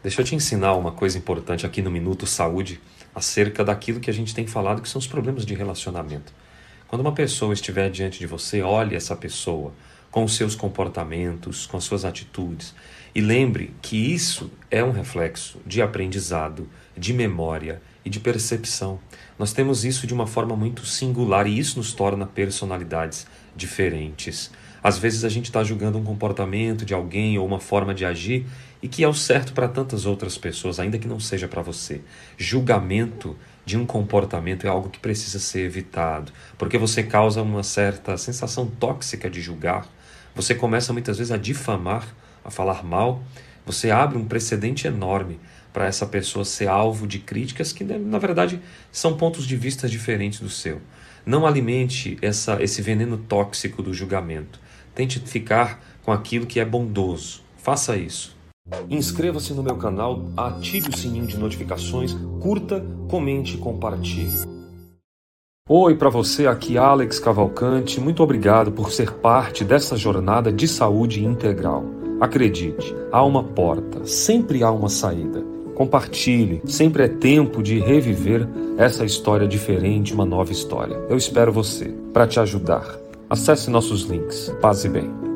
Deixa eu te ensinar uma coisa importante aqui no Minuto Saúde acerca daquilo que a gente tem falado que são os problemas de relacionamento. Quando uma pessoa estiver diante de você, olhe essa pessoa com os seus comportamentos, com as suas atitudes e lembre que isso é um reflexo de aprendizado, de memória e de percepção. Nós temos isso de uma forma muito singular e isso nos torna personalidades diferentes. Às vezes a gente está julgando um comportamento de alguém ou uma forma de agir e que é o certo para tantas outras pessoas, ainda que não seja para você. Julgamento de um comportamento é algo que precisa ser evitado, porque você causa uma certa sensação tóxica de julgar. Você começa muitas vezes a difamar, a falar mal. Você abre um precedente enorme para essa pessoa ser alvo de críticas que, na verdade, são pontos de vista diferentes do seu. Não alimente essa, esse veneno tóxico do julgamento. Tente ficar com aquilo que é bondoso. Faça isso. Inscreva-se no meu canal, ative o sininho de notificações, curta, comente e compartilhe. Oi para você, aqui Alex Cavalcante. Muito obrigado por ser parte dessa jornada de saúde integral. Acredite, há uma porta, sempre há uma saída. Compartilhe, sempre é tempo de reviver essa história diferente, uma nova história. Eu espero você para te ajudar. Acesse nossos links. Paz e bem.